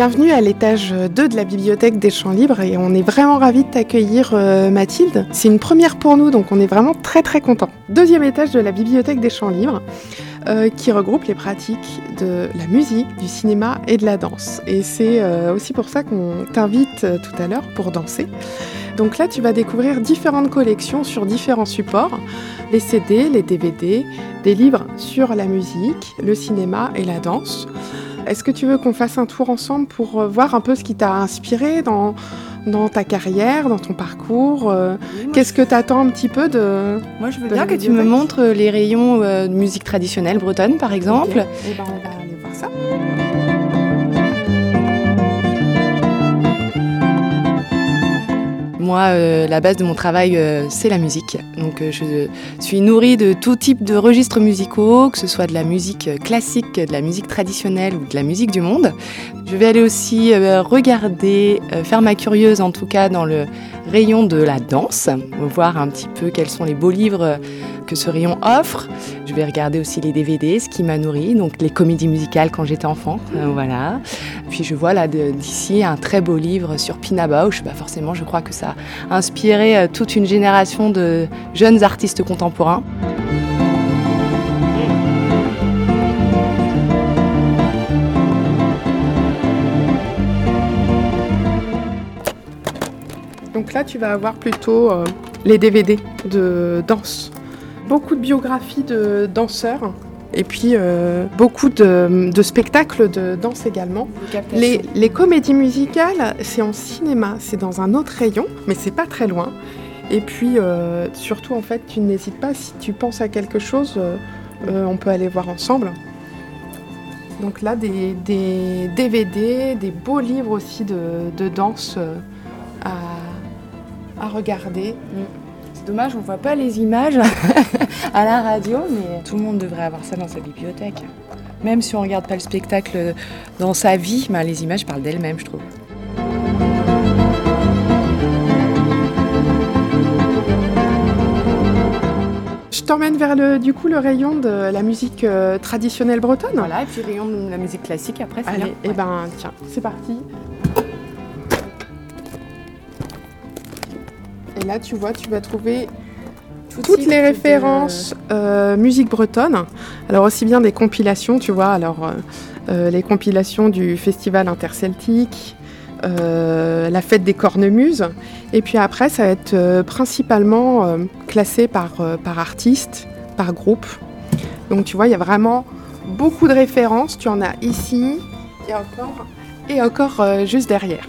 Bienvenue à l'étage 2 de la bibliothèque des Champs Libres et on est vraiment ravis de t'accueillir euh, Mathilde. C'est une première pour nous donc on est vraiment très très contents. Deuxième étage de la bibliothèque des Champs Libres euh, qui regroupe les pratiques de la musique, du cinéma et de la danse. Et c'est euh, aussi pour ça qu'on t'invite tout à l'heure pour danser. Donc là tu vas découvrir différentes collections sur différents supports, les CD, les DVD, des livres sur la musique, le cinéma et la danse. Est-ce que tu veux qu'on fasse un tour ensemble pour euh, voir un peu ce qui t'a inspiré dans, dans ta carrière, dans ton parcours euh, Qu'est-ce que tu attends un petit peu de... Moi, je veux bien que tu me montres les rayons euh, de musique traditionnelle bretonne, par exemple. Eh ben, on va Moi, euh, la base de mon travail, euh, c'est la musique. Donc, euh, je suis nourrie de tout type de registres musicaux, que ce soit de la musique classique, de la musique traditionnelle ou de la musique du monde. Je vais aller aussi regarder, faire ma curieuse en tout cas dans le rayon de la danse, voir un petit peu quels sont les beaux livres que ce rayon offre. Je vais regarder aussi les DVD, ce qui m'a nourri, donc les comédies musicales quand j'étais enfant, voilà. Puis je vois là d'ici un très beau livre sur Pina Bausch. Bah forcément, je crois que ça a inspiré toute une génération de jeunes artistes contemporains. Donc là, tu vas avoir plutôt euh, les DVD de danse. Beaucoup de biographies de danseurs et puis euh, beaucoup de, de spectacles de danse également. Les, les comédies musicales, c'est en cinéma, c'est dans un autre rayon, mais c'est pas très loin. Et puis euh, surtout, en fait, tu n'hésites pas, si tu penses à quelque chose, on peut aller voir ensemble. Donc là, des, des DVD, des beaux livres aussi de, de danse à, à regarder. C'est dommage, on voit pas les images à la radio, mais tout le monde devrait avoir ça dans sa bibliothèque. Même si on regarde pas le spectacle dans sa vie, bah, les images parlent d'elles-mêmes, je trouve. Je t'emmène vers le, du coup, le rayon de la musique euh, traditionnelle bretonne. Voilà, et puis rayon de la musique classique après, Allez, bien. et Ouais. ben tiens, c'est parti. Et là, tu vois, tu vas trouver Tout toutes les références euh, musique bretonne. Alors aussi bien des compilations, tu vois, alors euh, euh, les compilations du Festival interceltique, euh, la fête des cornemuses, et puis après ça va être euh, principalement euh, classé par, euh, par artiste, par groupe. Donc tu vois, il y a vraiment beaucoup de références. Tu en as ici et encore et encore euh, juste derrière.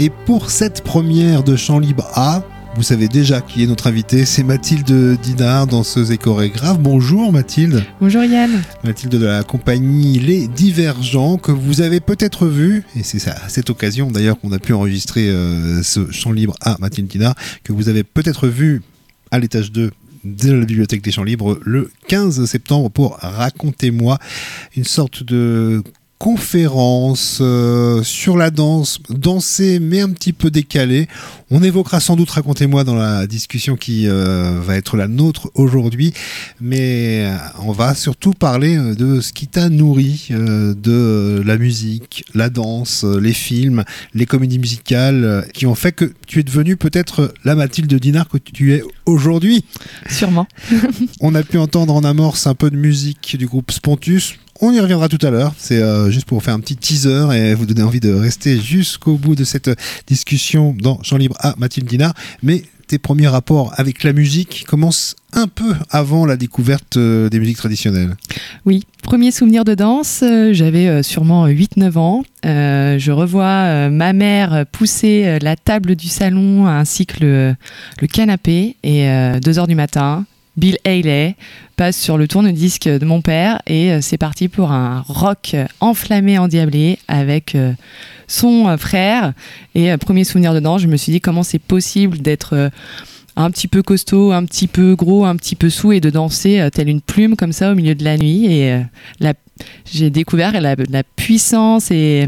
Et pour cette première de Chant Libre A, vous savez déjà qui est notre invité, c'est Mathilde Dinard, danseuse et chorégraphe. Bonjour Mathilde. Bonjour Yann. Mathilde de la compagnie Les Divergents, que vous avez peut-être vu, et c'est à cette occasion d'ailleurs qu'on a pu enregistrer euh, ce Chant Libre à Mathilde Dinard, que vous avez peut-être vu à l'étage 2 de la bibliothèque des Champs Libres le 15 septembre pour Racontez-moi, une sorte de conférence euh, sur la danse, danser mais un petit peu décalé. On évoquera sans doute, racontez-moi, dans la discussion qui euh, va être la nôtre aujourd'hui, mais euh, on va surtout parler de ce qui t'a nourri, euh, de la musique, la danse, les films, les comédies musicales, qui ont fait que tu es devenue peut-être la Mathilde Dinard que tu es aujourd'hui. Sûrement. On a pu entendre en amorce un peu de musique du groupe Spontus. On y reviendra tout à l'heure. C'est euh, juste pour faire un petit teaser et vous donner envie de rester jusqu'au bout de cette discussion dans Champ Libre à Mathilde Dinard. Mais tes premiers rapports avec la musique commencent un peu avant la découverte euh, des musiques traditionnelles. Oui, premier souvenir de danse, euh, j'avais sûrement 8-9 ans. Je revois ma mère pousser la table du salon ainsi que le, le canapé et 2 heures du matin. Bill Haley passe sur le tourne-disque de mon père et euh, c'est parti pour un rock enflammé, endiablé avec euh, son euh, frère. Et premier souvenir de danse, je me suis dit comment c'est possible d'être un petit peu costaud, un petit peu gros, un petit peu sous et de danser telle une plume comme ça au milieu de la nuit. Et j'ai découvert la, la puissance et,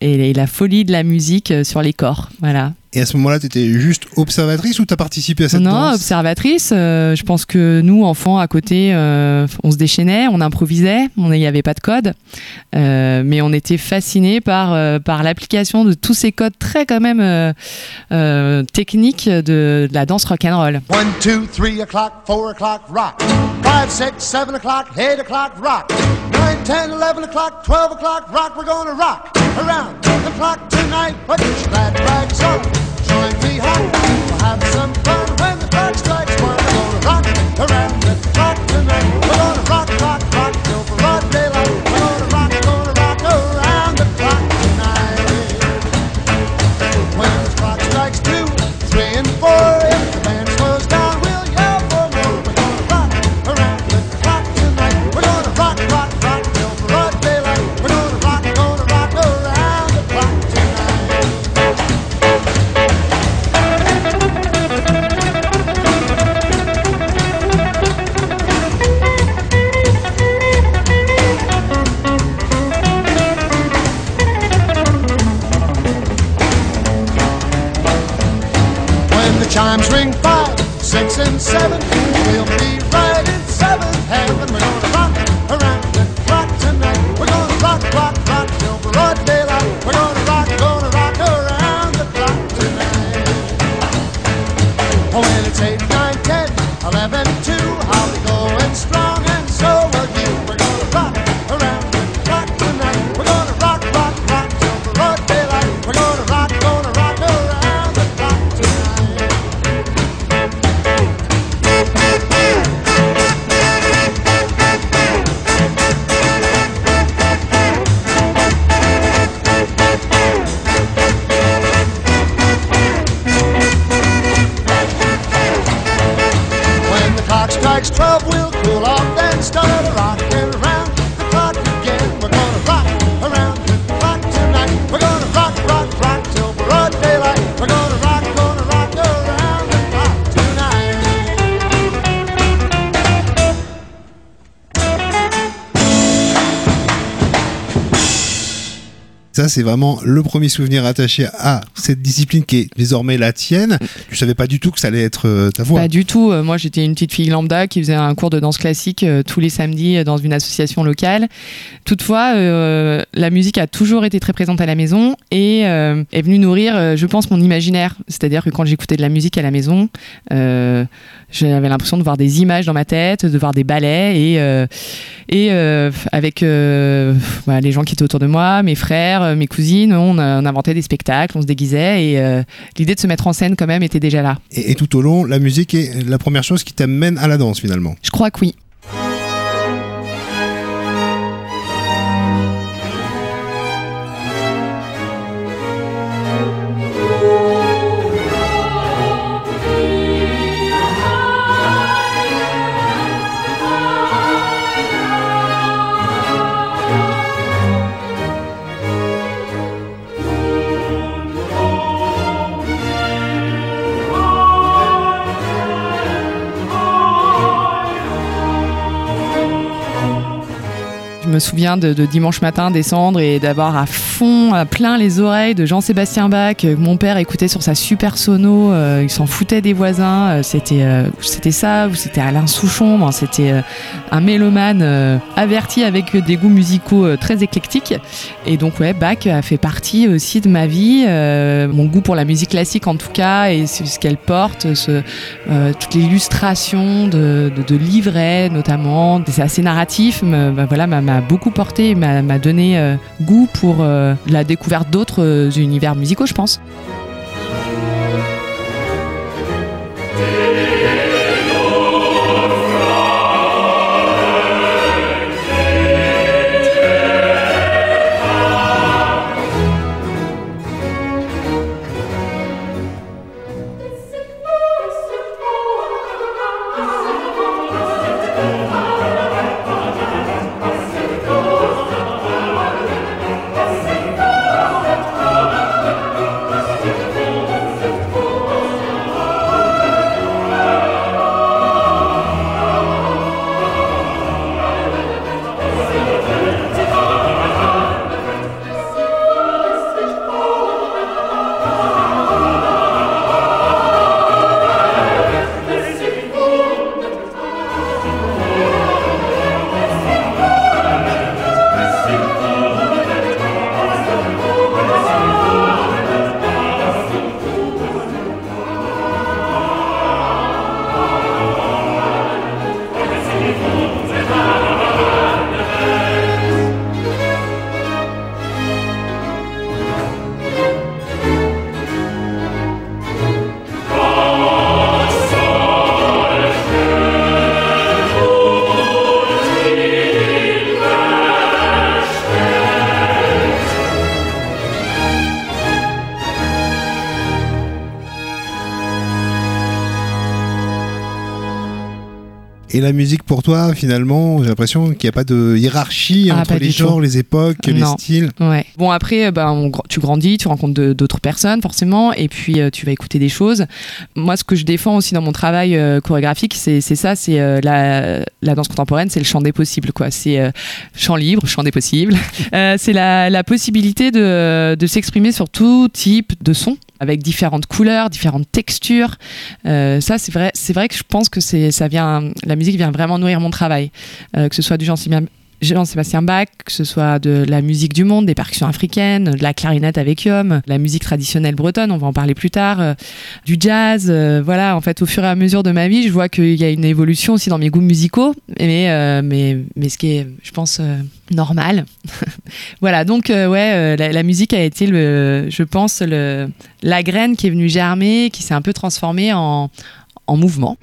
et, la folie de la musique sur les corps. Voilà. Et à ce moment-là, tu étais juste observatrice ou tu as participé à cette non, danse? Non, observatrice. Euh, je pense que nous, enfants, à côté, euh, on se déchaînait, on improvisait, il n'y avait pas de code. Euh, mais on était fascinés par, par l'application de tous ces codes très quand même techniques de, de, la danse rock'n'roll. 1, 2, 3 o'clock, 4 o'clock, rock. 5, 6, 7 o'clock, 8 o'clock, rock. 9, 10, 11 o'clock, 12 o'clock, rock. We're gonna rock around the clock tonight. Put your glad rags on. join me home. We'll have some fun when the clock strikes the chimes ring five, six, and seven, we'll be right in seventh heaven. We're gonna c'est vraiment le premier souvenir attaché à cette discipline qui est désormais la tienne. Tu savais pas du tout que ça allait être euh, ta voix. Pas du tout. Euh, Moi, j'étais une petite fille lambda qui faisait un cours de danse classique euh, tous les samedis dans une association locale. Toutefois, la musique a toujours été très présente à la maison et est venue nourrir, je pense, mon imaginaire. C'est-à-dire que quand j'écoutais de la musique à la maison, j'avais l'impression de voir des images dans ma tête, de voir des ballets et, avec les gens qui étaient autour de moi, mes frères, mes cousines, on inventait des spectacles, on se déguisait et euh, l'idée de se mettre en scène quand même était déjà là. Et, et tout au long, la musique est la première chose qui t'amène à la danse finalement. Je crois que oui. Souviens de, dimanche matin descendre et d'avoir à fond, à plein les oreilles de Jean-Sébastien Bach mon père écoutait sur sa super sono. euh, il s'en foutait des voisins. euh, c'était, euh, c'était ça, ou c'était Alain Souchon. c'était un mélomane averti avec des goûts musicaux très éclectiques. Et donc ouais, Bach a fait partie aussi de ma vie. mon goût pour la musique classique en tout cas et ce qu'elle porte, ce, toute l'illustration de, livrets notamment. C'est assez narratif, mais, bah, voilà, m'a beaucoup porté, m'a, donné euh, goût pour euh, la découverte d'autres euh, univers musicaux, je pense. Et la musique pour toi, finalement, j'ai l'impression qu'il n'y a pas de hiérarchie Ah, entre les genres, les époques, les styles. Ouais. Bon après, euh, ben, on gr- tu grandis, tu rencontres d'autres personnes forcément, et puis euh, tu vas écouter des choses. Moi, ce que je défends aussi dans mon travail euh, chorégraphique, c'est ça, c'est euh, la, la danse contemporaine, c'est le chant des possibles, quoi. C'est chant libre, chant des possibles. C'est la, la possibilité de, de s'exprimer sur tout type de son avec différentes couleurs, différentes textures. Euh, ça, c'est vrai, c'est vrai que je pense que ça vient, la musique vient vraiment nourrir mon travail, Euh, que ce soit du Jean-Sébastien Jean-Sébastien Bach, que ce soit de la musique du monde, des percussions africaines, de la clarinette avec Yom, la musique traditionnelle bretonne, on va en parler plus tard, euh, du jazz. euh, voilà, en fait, au fur et à mesure de ma vie, je vois qu'il y a une évolution aussi dans mes goûts musicaux, mais, euh, mais, mais ce qui est, je pense, normal. voilà, donc, ouais, la, la musique a été, le, je pense, le, la graine qui est venue germer, qui s'est un peu transformée en, en mouvement.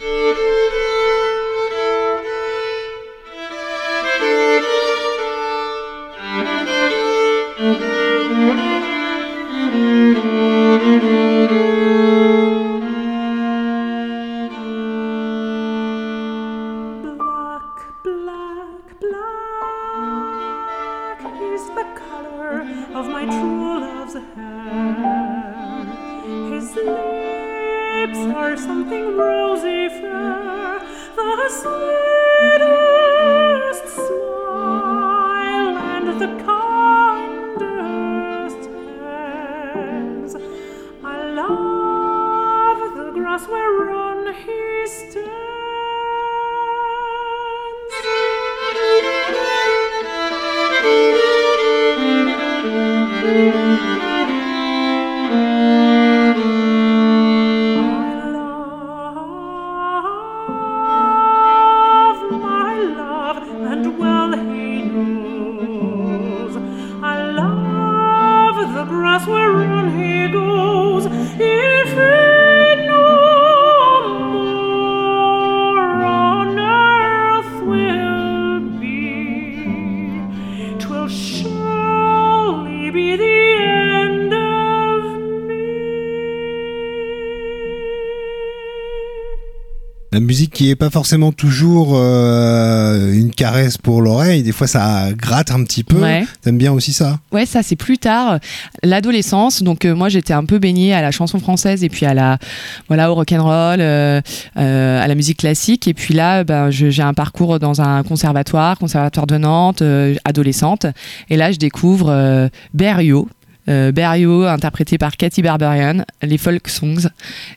Qui est pas forcément toujours euh, une caresse pour l'oreille, des fois ça gratte un petit peu. Ouais. T'aimes bien aussi ça? Ouais, ça c'est plus tard, l'adolescence. Donc euh, moi j'étais un peu baignée à la chanson française et puis à la voilà au rock and roll, euh, à la musique classique. Et puis là, ben, j'ai un parcours dans un conservatoire, conservatoire de Nantes, adolescente. Et là je découvre Berriot. Euh, Berriot, interprété par Cathy Barbarian, les folk songs.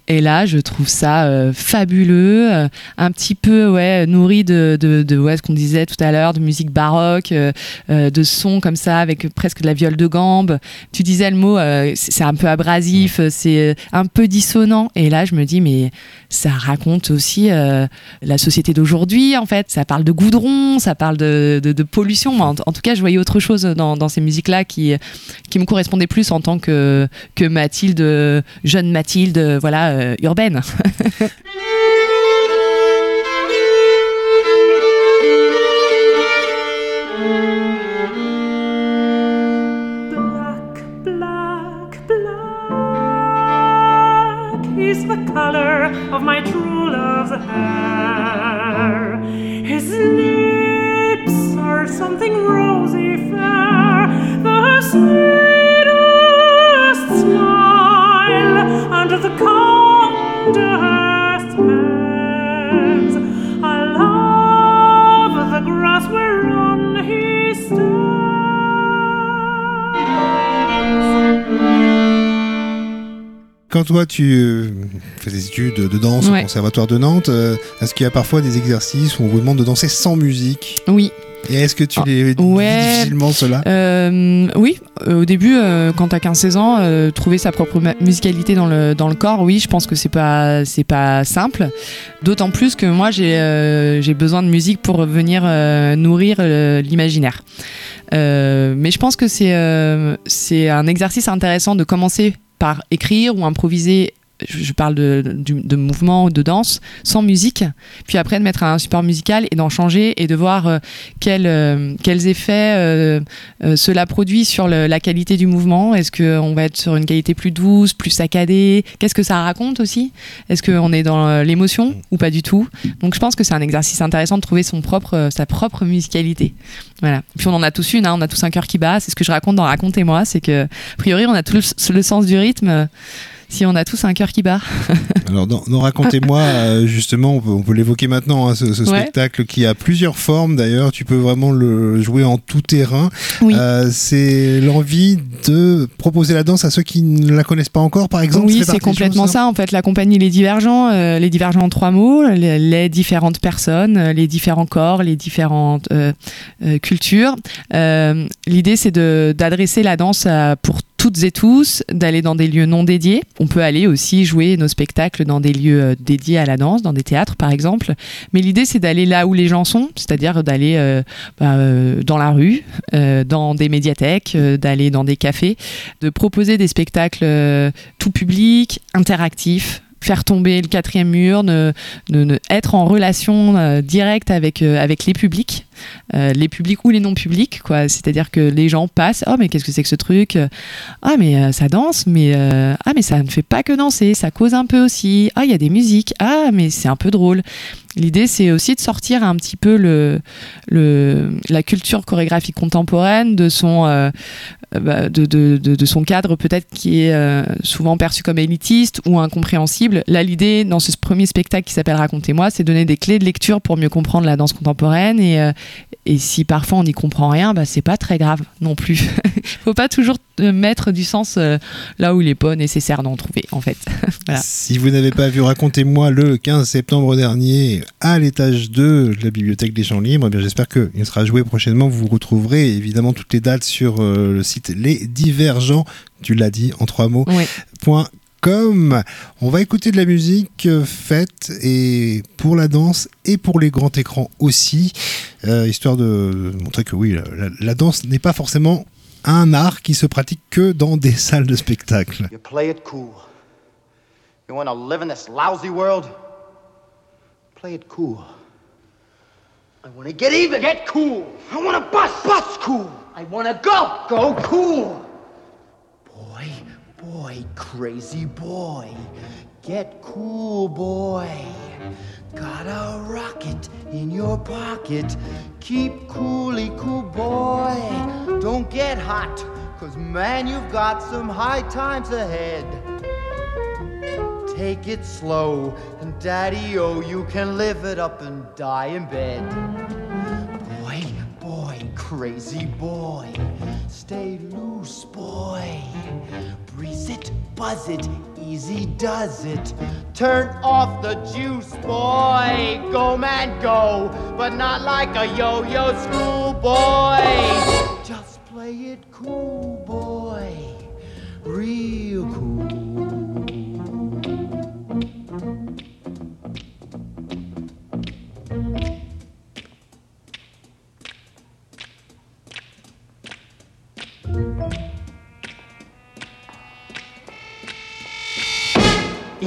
Et là, je trouve ça euh, fabuleux, euh, un petit peu ouais nourri de, de, de ouais, ce qu'on disait tout à l'heure, de musique baroque, euh, de sons comme ça avec presque de la viole de gambe. Tu disais le mot, c'est un peu abrasif, c'est un peu dissonant. Et là, je me dis, mais ça raconte aussi la société d'aujourd'hui, en fait. Ça parle de goudron, ça parle de, pollution. En, en tout cas, je voyais autre chose dans, dans ces musiques-là qui, qui me correspondaient plus en tant que, que Mathilde, jeune Mathilde, voilà, euh, urbaine. Quand toi tu euh, fais des études de danse au conservatoire de Nantes, euh, est-ce qu'il y a parfois des exercices où on vous demande de danser sans musique Oui. Et est-ce que tu Ah, les vis ouais. difficilement cela Euh, oui, euh, au début, euh, quand t'as 15-16 ans, trouver sa propre musicalité dans le, dans le corps, oui, je pense que c'est pas, c'est pas simple. D'autant plus que moi, j'ai besoin de musique pour venir nourrir l'imaginaire. Mais je pense que c'est c'est un exercice intéressant de commencer par écrire ou improviser je parle de, du- de mouvement, de danse, sans musique, puis après de mettre un support musical et d'en changer et de voir euh, euh, quels effets euh, cela produit sur la qualité du mouvement. Est-ce qu'on va être sur une qualité plus douce, plus saccadée? Qu'est-ce que ça raconte aussi? Est-ce qu'on est dans l'émotion ou pas du tout? Donc je pense que c'est un exercice intéressant de trouver son propre, sa propre musicalité. Voilà. Puis on en a tous une, hein, on a tous un cœur qui bat. C'est ce que je raconte dans Racontez-moi, c'est que a priori on a tous le, le sens du rythme. Si on a tous un cœur qui bat. Alors, dans, dans Racontez-moi, euh, justement, on peut, on peut l'évoquer maintenant, hein, ce, ce Ouais. spectacle qui a plusieurs formes d'ailleurs. Tu peux vraiment le jouer en tout terrain. Oui. Euh, c'est l'envie de proposer la danse à ceux qui ne la connaissent pas encore, par exemple. Oui, c'est complètement ça. En fait, la compagnie Les Divergents, euh, les divergents en trois mots, les, les différentes personnes, les différents corps, les différentes euh, cultures. L'idée, c'est d'adresser la danse à- pour toutes et tous, d'aller dans des lieux non dédiés. On peut aller aussi jouer nos spectacles dans des lieux euh, dédiés à la danse, dans des théâtres par exemple. Mais l'idée, c'est d'aller là où les gens sont, c'est-à-dire d'aller euh, bah, euh, dans la rue, dans des médiathèques, d'aller dans des cafés, de proposer des spectacles tout public, interactifs faire tomber le quatrième mur, ne, être en relation euh, directe avec, euh, avec les publics, euh, les publics ou les non publics, quoi. C'est-à-dire que les gens passent, oh mais qu'est-ce que c'est que ce truc? Ah mais euh, ça danse, mais ah mais ça ne fait pas que danser, ça cause un peu aussi. Ah il y a des musiques, ah mais c'est un peu drôle. L'idée c'est aussi de sortir un petit peu la culture chorégraphique contemporaine de son euh, bah, cadre peut-être qui est euh, souvent perçu comme élitiste ou incompréhensible. Là, l'idée dans ce premier spectacle qui s'appelle Racontez-moi, c'est donner des clés de lecture pour mieux comprendre la danse contemporaine et, euh, si parfois on n'y comprend rien, bah, c'est pas très grave non plus. Faut pas toujours mettre du sens là où il est pas nécessaire d'en trouver en fait. Si vous n'avez pas vu, racontez-moi le 15 septembre dernier à l'étage 2 de la bibliothèque des Champs Libres. Eh bien, J'espère qu'il sera joué prochainement. Vous retrouverez évidemment toutes les dates sur euh, le site Les Divergents, tu l'as dit en trois mots, Oui. point com. On va écouter de la musique euh, faite et pour la danse et pour les grands écrans aussi, euh, histoire de montrer que oui, la, la- la danse n'est pas forcément un art qui se pratique que dans des salles de spectacle. You play it cool. You want to live in this lousy world? Play it cool. I want to get even. Get cool. I want to bust. Bust cool. I want to go. Go cool. Boy, boy, crazy boy. Get cool, boy. Got a rocket in your pocket. Keep coolly cool, boy. Don't get hot, cause man, you've got some high times ahead. Take it slow, and daddy, oh, you can live it up and die in bed. Boy, boy, crazy boy, stay loose, boy. Breeze it, buzz it, easy does it. Turn off the juice, boy. Go, man, go, but not like a yo yo school boy. Just play it cool, boy. Real cool.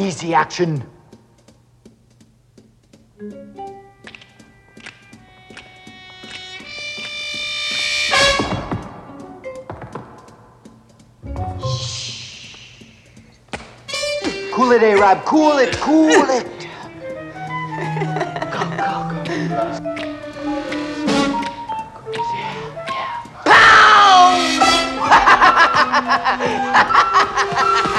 Easy action. Shh. Cool it, Rob. Cool it. Cool it. go, go, go. Yeah, yeah. Pow!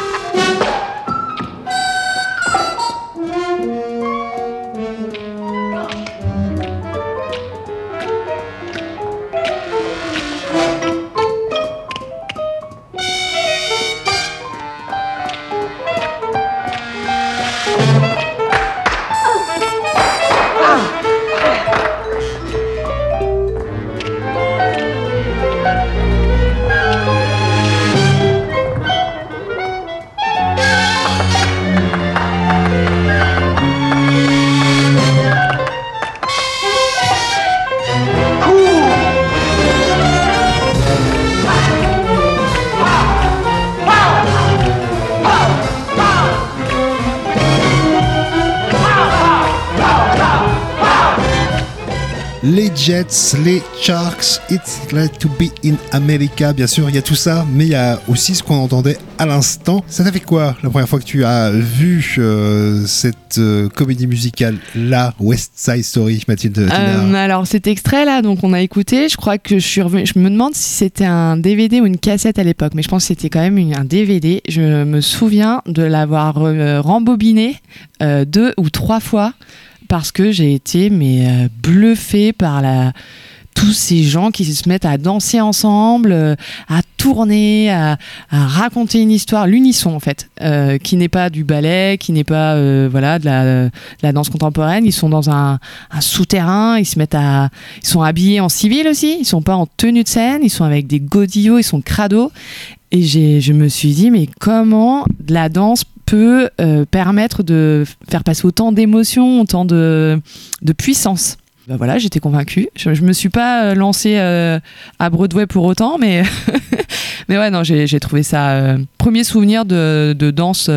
Jets, les Sharks, It's Glad to be in America. Bien sûr, il y a tout ça, mais il y a aussi ce qu'on entendait à l'instant. Ça t'a fait quoi la première fois que tu as vu euh, cette euh, comédie musicale là, West Side Story, Mathilde euh, Alors cet extrait là, donc on a écouté. Je crois que je suis revenu. Je me demande si c'était un DVD ou une cassette à l'époque, mais je pense que c'était quand même un DVD. Je me souviens de l'avoir rembobiné deux ou trois fois parce que j'ai été mais euh, bluffée par tous ces gens qui se mettent à danser ensemble, euh, à tourner, à, raconter une histoire, l'unisson en fait, euh, qui n'est pas du ballet, qui n'est pas voilà de la, danse contemporaine. Ils sont dans un, souterrain, ils se mettent à, ils sont habillés en civil aussi, ils sont pas en tenue de scène, ils sont avec des godillots, ils sont crado. Et je me suis dit mais comment la danse peut euh, permettre de faire passer autant d'émotions, autant de, de puissance. Ben voilà, j'étais convaincue. Je, ne me suis pas euh, lancée euh, à Broadway pour autant, mais mais ouais, non, j'ai trouvé ça premier souvenir de, de danse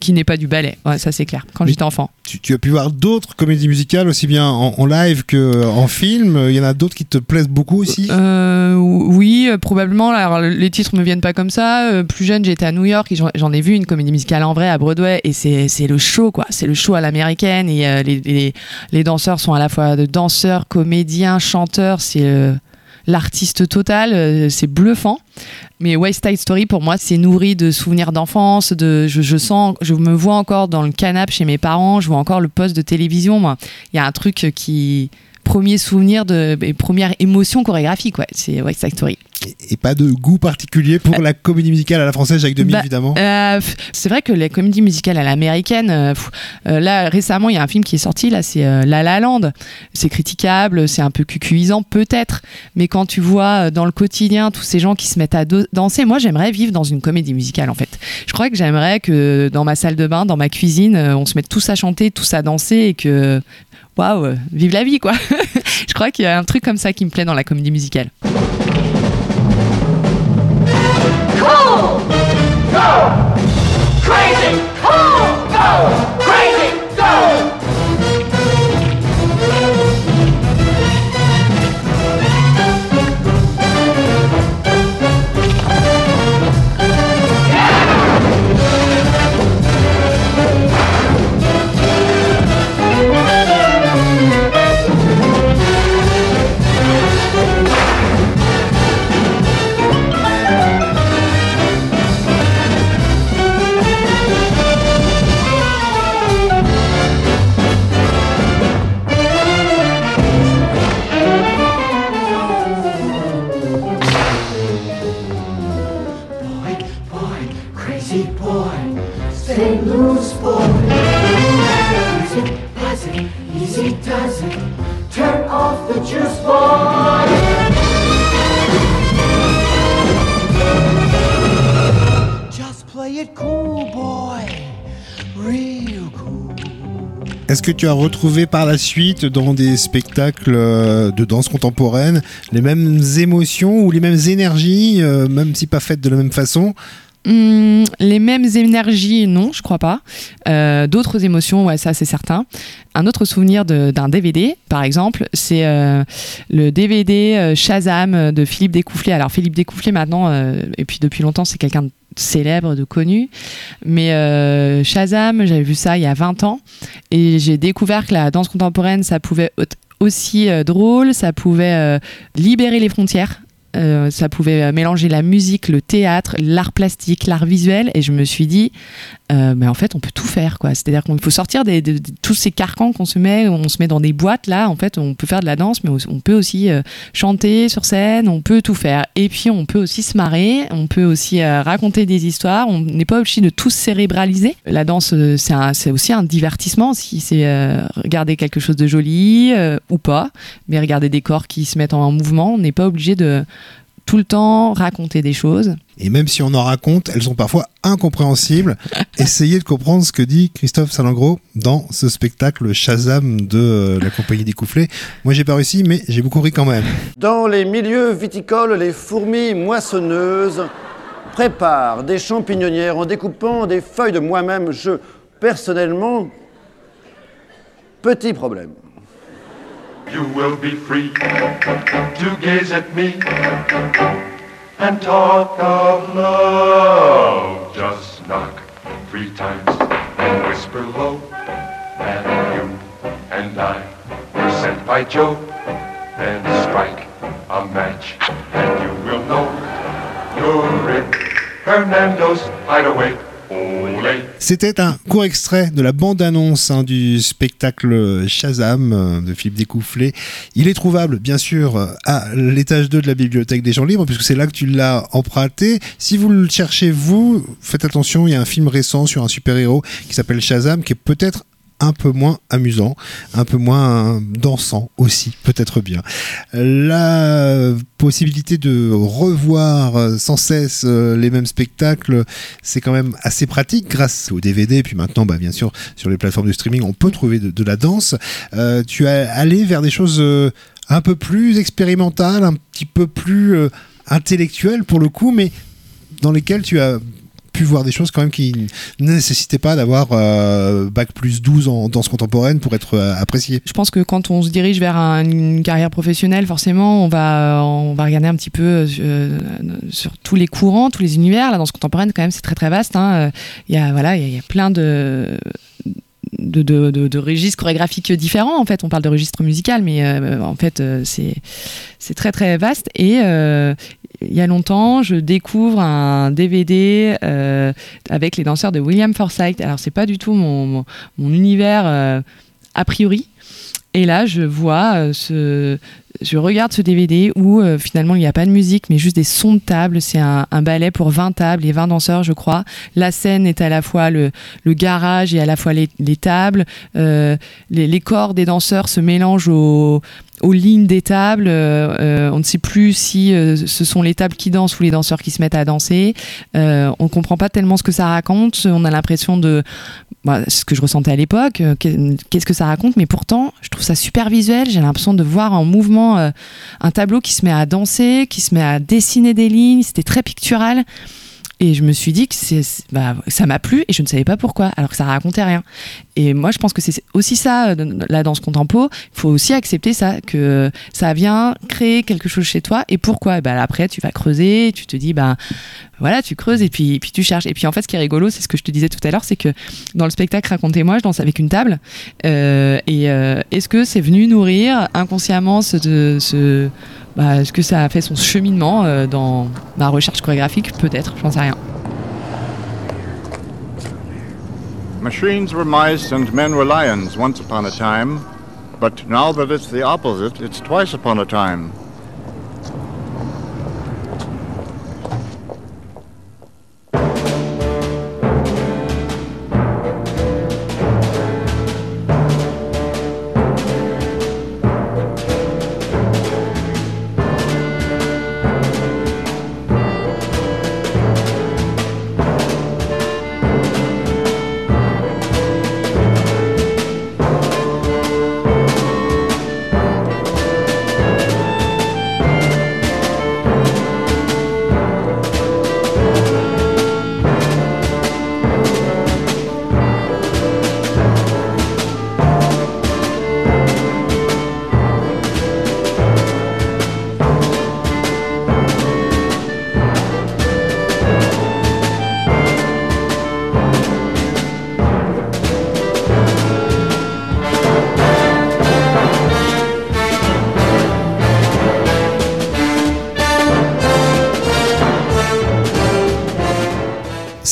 qui n'est pas du ballet. Ouais, ça c'est clair. Quand j'étais enfant tu, as pu voir d'autres comédies musicales aussi bien en, live qu'en film. Il y en a d'autres qui te plaisent beaucoup aussi? Euh, Oui, euh, probablement. Alors, les titres me viennent pas comme ça. Euh, plus jeune, j'étais à New York et j'en ai vu une comédie musicale en vrai à Broadway et c'est le show, quoi. C'est le show à l'américaine et les, les, danseurs sont à la fois danseurs, comédiens, chanteurs. C'est l'artiste total, euh, c'est bluffant. Mais West Side Story, pour moi, c'est nourri de souvenirs d'enfance. De, je, sens, je me vois encore dans le canapé chez mes parents. Je vois encore le poste de télévision. Il y a un truc qui premier souvenir de première émotion chorégraphique. C'est West Side Story et, pas de goût particulier pour la comédie musicale à la française Jacques Demy bah, évidemment. euh, c'est vrai que les comédies musicales à l'américaine euh, euh, là récemment il y a un film qui est sorti là c'est La La Land. C'est critiquable c'est un peu cucuisant peut-être. Mais quand tu vois dans le quotidien tous ces gens qui se mettent à danser moi j'aimerais vivre dans une comédie musicale en fait. Je crois que j'aimerais que dans ma salle de bain dans ma cuisine on se mette tous à chanter tous à danser et que waouh vive la vie quoi. Je crois qu'il y a un truc comme ça qui me plaît dans la comédie musicale Go! Crazy! Cool! Go! Que tu as retrouvé par la suite dans des spectacles euh, de danse contemporaine les mêmes émotions ou les mêmes énergies, euh, même si pas faites de la même façon hmm, les mêmes énergies, non, je crois pas. Euh, d'autres émotions, ouais, ça c'est certain. Un autre souvenir d'un DVD, par exemple, c'est le DVD Shazam de Philippe Découfflé. Alors Philippe Découfflé maintenant, et puis depuis longtemps, c'est quelqu'un de célèbre, de connu. Mais euh, Shazam, j'avais vu ça il y a 20 ans et j'ai découvert que la danse contemporaine, ça pouvait être aussi euh, drôle, ça pouvait euh, libérer les frontières. Ça pouvait mélanger la musique, le théâtre, l'art plastique, l'art visuel, et je me suis dit, euh, mais en fait, on peut tout faire, quoi. C'est-à-dire qu'il faut sortir de, tous ces carcans qu'on se met, on se met dans des boîtes. Là, en fait, on peut faire de la danse, mais on peut aussi euh, chanter sur scène, on peut tout faire. Et puis, on peut aussi se marrer, on peut aussi euh, raconter des histoires. On n'est pas obligé de tout cérébraliser. La danse, c'est aussi un divertissement, si c'est regarder quelque chose de joli ou pas, mais regarder des corps qui se mettent en mouvement. On n'est pas obligé de tout le temps raconter des choses. Et même si on en raconte, elles sont parfois incompréhensibles. Essayez de comprendre ce que dit Christophe Salengro dans ce spectacle Shazam de euh, la compagnie des Coufflets. Moi, j'ai pas réussi, mais j'ai beaucoup ri quand même. Dans les milieux viticoles, les fourmis moissonneuses préparent des champignonnières en découpant des feuilles de moi-même. Je, personnellement, petit problème. You will be free to gaze at me and talk of love. Just knock three times and whisper low that you and I were sent by Joe. Then strike a match and you will know you're in Hernando's hideaway. C'était un court extrait de la bande-annonce hein, du spectacle Shazam euh, de Philippe Découfflé. Il est trouvable, bien sûr, à l'étage 2 de la bibliothèque des gens libres, puisque c'est là que tu l'as emprunté. Si vous le cherchez, vous, faites attention, il y a un film récent sur un super-héros qui s'appelle Shazam, qui est peut-être un peu moins amusant, un peu moins dansant aussi, peut-être bien. La possibilité de revoir sans cesse euh, les mêmes spectacles, c'est quand même assez pratique grâce au DVD. Et puis maintenant, bah, bien sûr, sur les plateformes de streaming, on peut trouver de, la danse. Euh, tu es allé vers des choses euh, un peu plus expérimentales, un petit peu plus intellectuelles pour le coup, mais dans lesquelles tu as pu voir des choses quand même qui ne nécessitaient pas d'avoir euh, bac plus 12 en danse contemporaine pour être euh, apprécié. Je pense que quand on se dirige vers un- une carrière professionnelle, forcément, on va, on va regarder un petit peu euh, sur tous les courants, tous les univers. La danse contemporaine, quand même, c'est très très vaste. hein. Euh, Il y voilà, y, a plein de de, de, de- registres chorégraphiques différents. En fait, on parle de registre musical, mais euh, en fait, euh, c'est très très vaste. Et euh, il y a longtemps, je découvre un DVD euh, avec les danseurs de William Forsythe. Alors, c'est pas du tout mon, mon, univers a priori. Et là, je vois euh, je regarde ce DVD où euh, finalement il n'y a pas de musique, mais juste des sons de table. C'est un, ballet pour 20 tables et 20 danseurs, je crois. La scène est à la fois le, garage et à la fois les, les tables. Euh, les, les corps des danseurs se mélangent aux, lignes des tables. On ne sait plus si ce sont les tables qui dansent ou les danseurs qui se mettent à danser. On comprend pas tellement ce que ça raconte. On a l'impression de bah, ce que je ressentais à l'époque. euh, qu'est- Qu'est-ce que ça raconte Mais pourtant, je trouve ça super visuel. J'ai l'impression de voir en mouvement euh, un tableau qui se met à danser, qui se met à dessiner des lignes. C'était très pictural. Et je me suis dit que bah, ça m'a plu et je ne savais pas pourquoi, alors que ça racontait rien. Et moi, je pense que c'est aussi ça, euh, la danse contempo. Il faut aussi accepter ça, que ça vient créer quelque chose chez toi. Et pourquoi? Et bah, Après, tu vas creuser, tu te dis, bah, voilà, tu creuses et puis, puis tu cherches. Et puis en fait, ce qui est rigolo, c'est ce que je te disais tout à l'heure, c'est que dans le spectacle Racontez-moi, je danse avec une table. Euh, et euh, est-ce que c'est venu nourrir inconsciemment ce, ce, bah, est-ce que ça a fait son cheminement euh, dans ma recherche chorégraphique? Peut-être, j'en sais rien. Machines were mice and men were lions once upon a time, but now that it's the opposite, it's twice upon a time.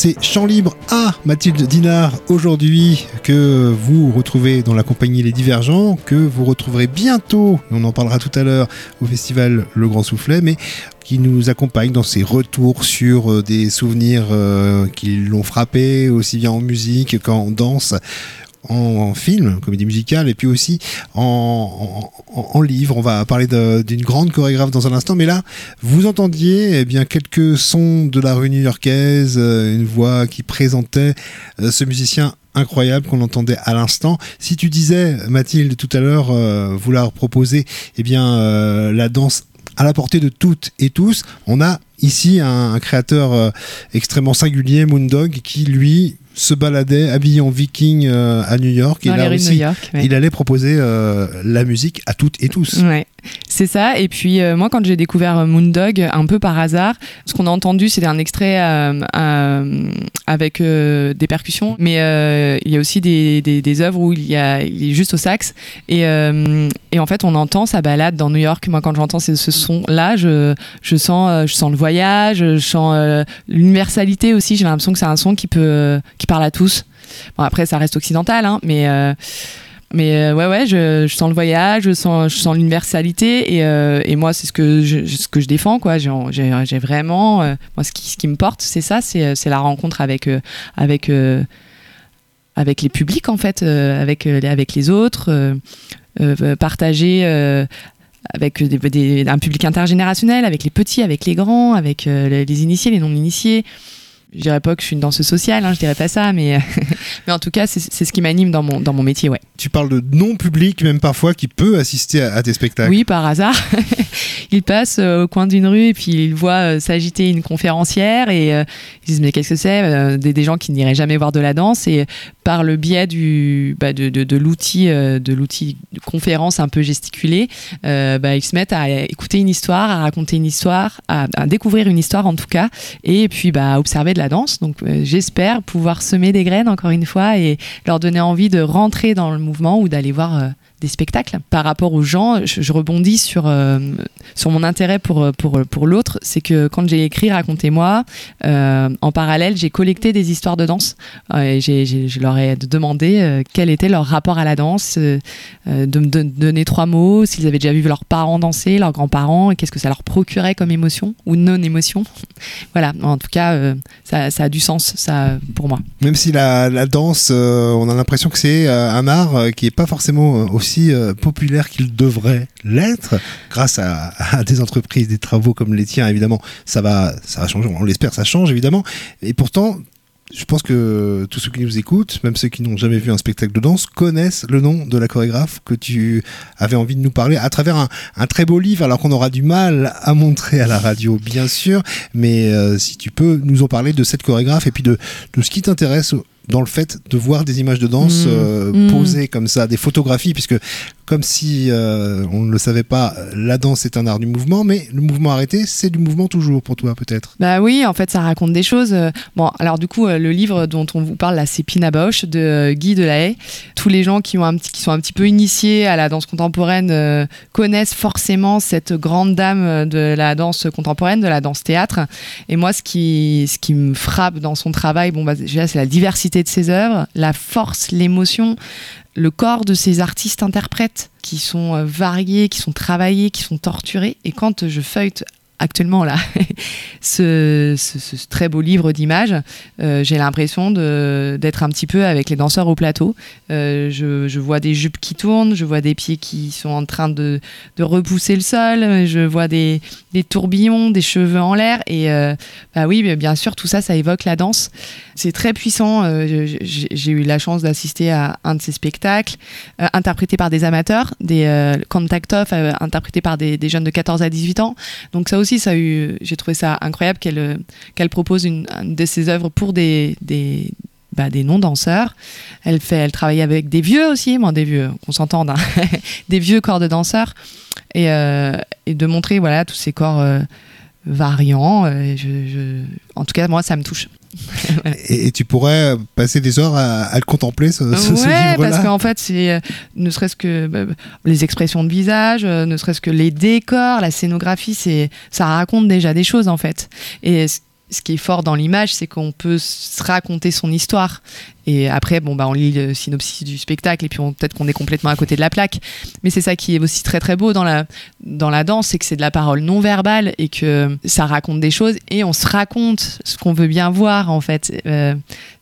C'est Chant Libre à Mathilde Dinard aujourd'hui que vous retrouvez dans la compagnie Les Divergents, que vous retrouverez bientôt, on en parlera tout à l'heure, au festival Le Grand Soufflet, mais qui nous accompagne dans ses retours sur euh, des souvenirs euh, qui l'ont frappé, aussi bien en musique qu'en danse. En, en film, comédie musicale, et puis aussi en, livre. On va parler d'une grande chorégraphe dans un instant, mais là, vous entendiez eh bien quelques sons de la rue new-yorkaise, euh, une voix qui présentait euh, ce musicien incroyable qu'on entendait à l'instant. Si tu disais, Mathilde, tout à l'heure, euh, vouloir proposer eh bien, la danse à la portée de toutes et tous, on a ici un, créateur extrêmement singulier, Moondog, qui lui se baladait habillé en viking euh, à New York. Et là aussi, New York. ouais. il allait proposer euh, la musique à toutes et tous. Ouais, c'est ça. Et puis euh, moi, quand j'ai découvert Moondog, un peu par hasard, ce qu'on a entendu, c'était un extrait avec des percussions, mais il y a aussi des, des, des œuvres où il, y a, il est juste au sax. Et, et en fait, on entend sa balade dans New York. Moi, quand j'entends ce, ce son-là, je, je, sens, je sens le voyage, je sens l'universalité aussi. J'ai l'impression que c'est un son qui, peut, qui parle à tous. Bon, après, ça reste occidental, hein, mais. euh, mais euh, ouais, ouais, je, sens le voyage, je sens, l'universalité et, euh, et moi, c'est ce que je, ce que je défends, quoi. J'ai vraiment, euh, moi, ce qui, ce qui me porte, c'est ça, c'est la rencontre avec, avec, avec les publics, en fait, avec, avec les autres, partager. avec des, un public intergénérationnel, avec les petits, avec les grands, avec les initiés, les non-initiés. Je dirais pas que je suis une danseuse sociale, hein, je dirais pas ça, mais, mais en tout cas, c'est ce qui m'anime dans mon, dans mon métier, ouais. Tu parles de non-public, même parfois, qui peut assister à, à tes spectacles. Oui, par hasard. il passe euh, au coin d'une rue et puis il voit euh, s'agiter une conférencière et euh, ils disent mais qu'est-ce que c'est Euh, des, des gens qui n'iraient jamais voir de la danse et par le biais du bah, de, de, de l'outil de l'outil conférence un peu gesticulé, bah, ils se mettent à écouter une histoire, à raconter une histoire, à, à découvrir une histoire en tout cas et puis bah, à observer de danse. Donc euh, j'espère pouvoir semer des graines encore une fois et leur donner envie de rentrer dans le mouvement ou d'aller voir euh, des spectacles. Par rapport aux gens, je, rebondis sur, euh, sur mon intérêt pour, pour, pour l'autre. C'est que quand j'ai écrit Racontez-moi, euh, en parallèle, j'ai collecté des histoires de danse. Euh, et je leur ai demandé euh, quel était leur rapport à la danse, euh, euh, de me don- donner trois mots, s'ils avaient déjà vu leurs parents danser, leurs grands-parents, et qu'est-ce que ça leur procurait comme émotion ou non-émotion. voilà, en tout cas, euh, ça, ça a du sens ça, pour moi. Même si la, la danse, euh, on a l'impression que c'est euh, un art euh, qui est pas forcément euh, euh, populaire qu'il devrait l'être, grâce à, des entreprises, des travaux comme les tiens, évidemment, ça va, ça va changer, on l'espère, ça change évidemment. Et pourtant, je pense que tous ceux qui nous écoutent, même ceux qui n'ont jamais vu un spectacle de danse, connaissent le nom de la chorégraphe que tu avais envie de nous parler à travers un, un très beau livre, alors qu'on aura du mal à montrer à la radio, bien sûr, mais euh, si tu peux nous en parler de cette chorégraphe et puis de, de ce qui t'intéresse dans le fait de voir des images de danse Mmh. euh, Mmh. posées comme ça, des photographies, puisque comme si euh, on ne le savait pas, la danse est un art du mouvement, mais le mouvement arrêté, c'est du mouvement toujours pour toi peut-être. Bah oui, en fait, ça raconte des choses. Bon, alors du coup, euh, le livre dont on vous parle là, c'est Pina Bausch de Guy Delahaye. Tous les gens qui, ont un petit, qui sont un petit peu initiés à la danse contemporaine euh, connaissent forcément cette grande dame de la danse contemporaine, de la danse théâtre. Et moi, ce qui, ce qui me frappe dans son travail, bon, bah, déjà, c'est la diversité de ses œuvres, la force, l'émotion, le corps de ces artistes-interprètes qui sont euh, variés, qui sont travaillés, qui sont torturés. Et quand je feuillete actuellement là ce, très beau livre d'images, euh, j'ai l'impression d'être un petit peu avec les danseurs au plateau. Euh, je, vois des jupes qui tournent, je vois des pieds qui sont en train de, repousser le sol, je vois des, tourbillons, des cheveux en l'air. Et euh, bah oui, bien sûr, tout ça, ça évoque la danse. C'est très puissant. Euh, j'ai eu la chance d'assister à un de ces spectacles, euh, interprété par des amateurs, des euh, contact off, euh, interprété par des, des jeunes de 14 à 18 ans. Donc ça aussi, j'ai trouvé ça incroyable qu'elle euh, propose une, de ses œuvres pour bah, des non-danseurs. Elle, fait, elle travaille avec des vieux aussi, bon, des vieux, qu'on s'entende, hein, des vieux corps de danseurs. Et, euh, et de montrer voilà, tous ces corps euh, variants. euh, En tout cas, moi, ça me touche. Et, et tu pourrais passer des heures à, à le contempler, ce, ce- ce ouais, livre-là. parce qu'en fait, c'est euh, ne serait-ce que bah, les expressions de visage, euh, ne serait-ce que les décors, la scénographie, c'est ça raconte déjà des choses en fait. Et ce qui est fort dans l'image, c'est qu'on peut se raconter son histoire. Et après, bon, bah, on lit le synopsis du spectacle et puis peut-être qu'on est complètement à côté de la plaque. Mais c'est ça qui est aussi très très beau dans la, dans la danse, c'est que c'est de la parole non verbale et que ça raconte des choses et on se raconte ce qu'on veut bien voir en fait. Euh,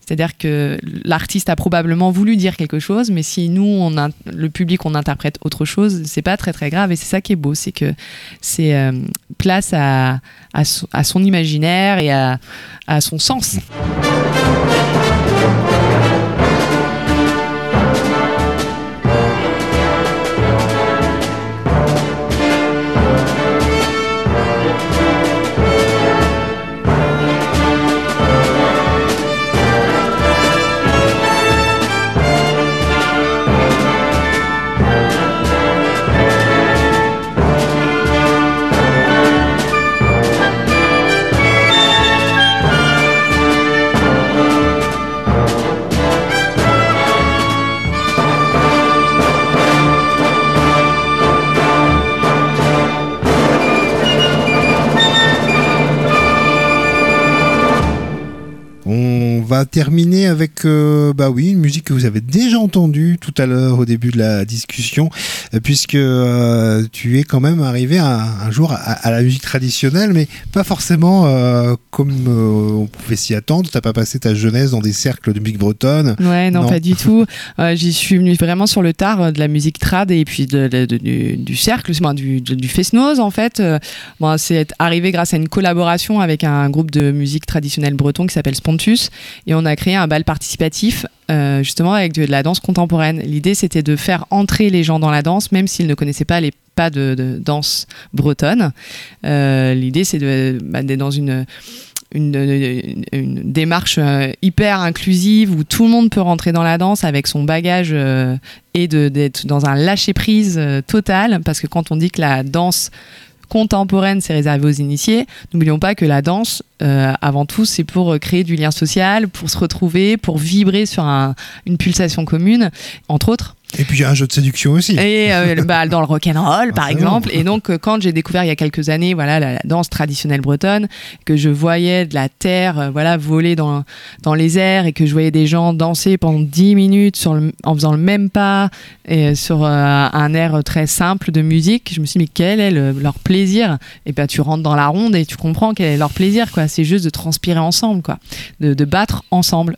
c'est-à-dire que l'artiste a probablement voulu dire quelque chose, mais si nous, le public, on interprète autre chose, c'est pas très très grave. Et c'est ça qui est beau, c'est que c'est euh, place à, à son imaginaire et à, à son sens. Terminer avec, euh, bah oui, une musique que vous avez déjà entendue tout à l'heure au début de la discussion, euh, puisque euh, tu es quand même arrivé un, un jour à, à la musique traditionnelle, mais pas forcément euh, comme on pouvait s'y attendre. T'as pas passé ta jeunesse dans des cercles de musique bretonne? Ouais, non, Non. pas du tout. J'y suis venue vraiment sur le tard de la musique trad et puis de, de- de- du, du cercle, enfin, du, du, du Fesnoz en fait. Bon, c'est arrivé grâce à une collaboration avec un groupe de musique traditionnelle breton qui s'appelle Spontus et on a créé un bal participatif euh, justement avec de, la danse contemporaine. L'idée c'était de faire entrer les gens dans la danse même s'ils ne connaissaient pas les pas de, danse bretonne. Euh, L'idée c'est bah, d'être dans une démarche euh, hyper inclusive où tout le monde peut rentrer dans la danse avec son bagage et d'être dans un lâcher prise total parce que quand on dit que la danse contemporaine c'est réservé aux initiés. N'oublions pas que la danse euh, avant tout c'est pour créer du lien social pour se retrouver pour vibrer sur un- une pulsation commune entre autres Et puis il y a un jeu de séduction aussi. et euh, bah, dans le rock and roll par exemple. Et donc euh, quand j'ai découvert il y a quelques années voilà la, la danse traditionnelle bretonne que je voyais de la terre euh, voilà voler dans dans les airs et que je voyais des gens danser pendant 10 minutes sur le- en faisant le même pas et sur euh, un air très simple de musique je me suis dit mais quel est le- leur plaisir? Et ben tu rentres dans la ronde et tu comprends quel est leur plaisir quoi. C'est juste de transpirer ensemble quoi. De, de battre ensemble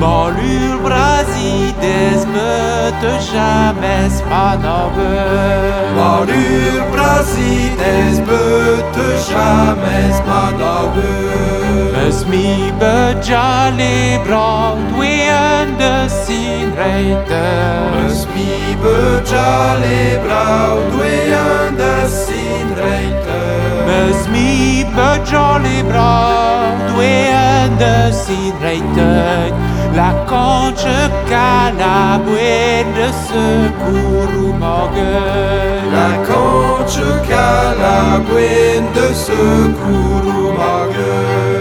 Me smiur plara que braven man de che. Banlur brasides me te jamais manove. Banlur brasides me te jamais manove. Me smi budja le brand we under sin reiter. Me smi budja le brand we under sin eus mi bejol e brod Dwe an deus in reitet La kanche kan a bouet de secour ou maget La kanche kana a de secour ou maget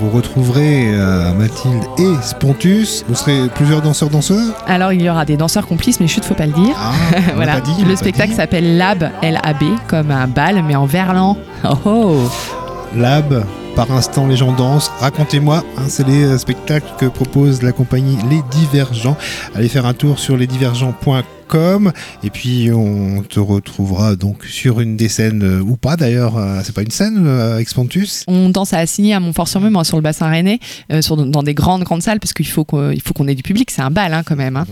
Vous retrouverez euh, Mathilde et Spontus. Vous serez plusieurs danseurs-danseurs alors il y aura des danseurs complices mais chut faut pas le dire Ah, voilà. pas dit, le spectacle s'appelle Lab, L-A-B, comme un bal, mais en verlan. Oh, oh. Lab, par instant les gens dansent. Racontez-moi, hein, c'est les euh, spectacles que propose la compagnie Les Divergents. Allez faire un tour sur lesdivergents.com et puis on te retrouvera donc sur une des scènes euh, ou pas d'ailleurs, euh, c'est pas une scène euh, avec Spontus On danse à Assigny à Montfort-sur-Meuse, moi, sur le bassin rennais, euh, sur, dans des grandes, grandes salles, parce qu'il faut qu'on il faut qu'on ait du public. C'est un bal, hein, quand même. hein.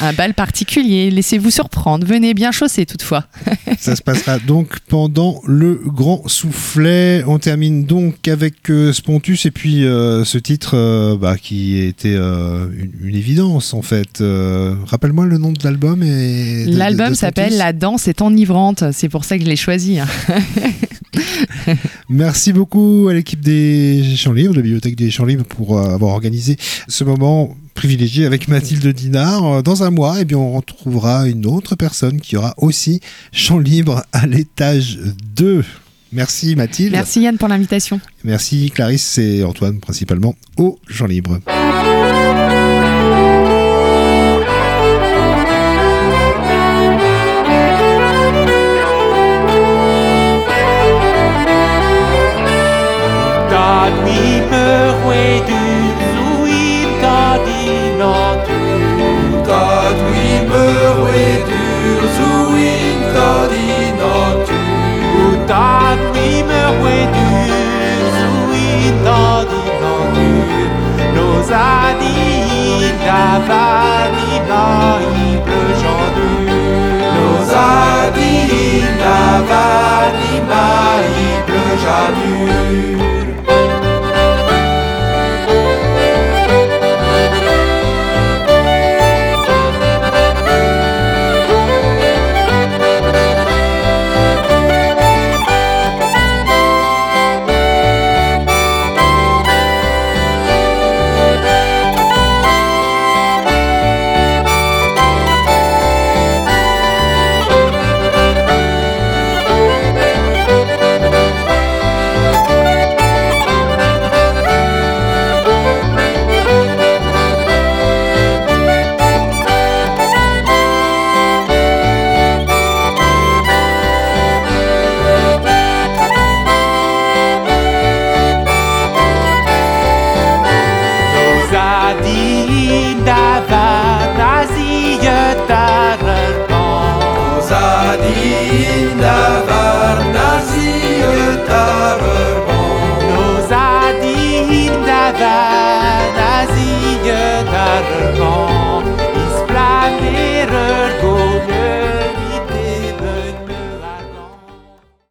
Un bal particulier. Laissez-vous surprendre. Venez bien chaussé, toutefois. Ça se passera donc pendant le grand soufflet. On termine donc avec euh, Spontus et puis euh, ce titre euh, bah, qui était une, une évidence en fait. Rappelle-moi le nom de l'album et L'album s'appelle. La danse est enivrante. C'est pour ça que je l'ai choisi. hein. Merci beaucoup à l'équipe des Champs Libres, de la Bibliothèque des Champs Libres, pour avoir organisé ce moment privilégié avec Mathilde Dinard. Euh, Dans un mois, eh bien, on retrouvera une autre personne qui aura aussi Champs Libres à l'étage 2. Merci Mathilde. Merci Yann pour l'invitation. Merci Clarisse et Antoine principalement au me rue dag mi me we du so i dag i no du no za di da va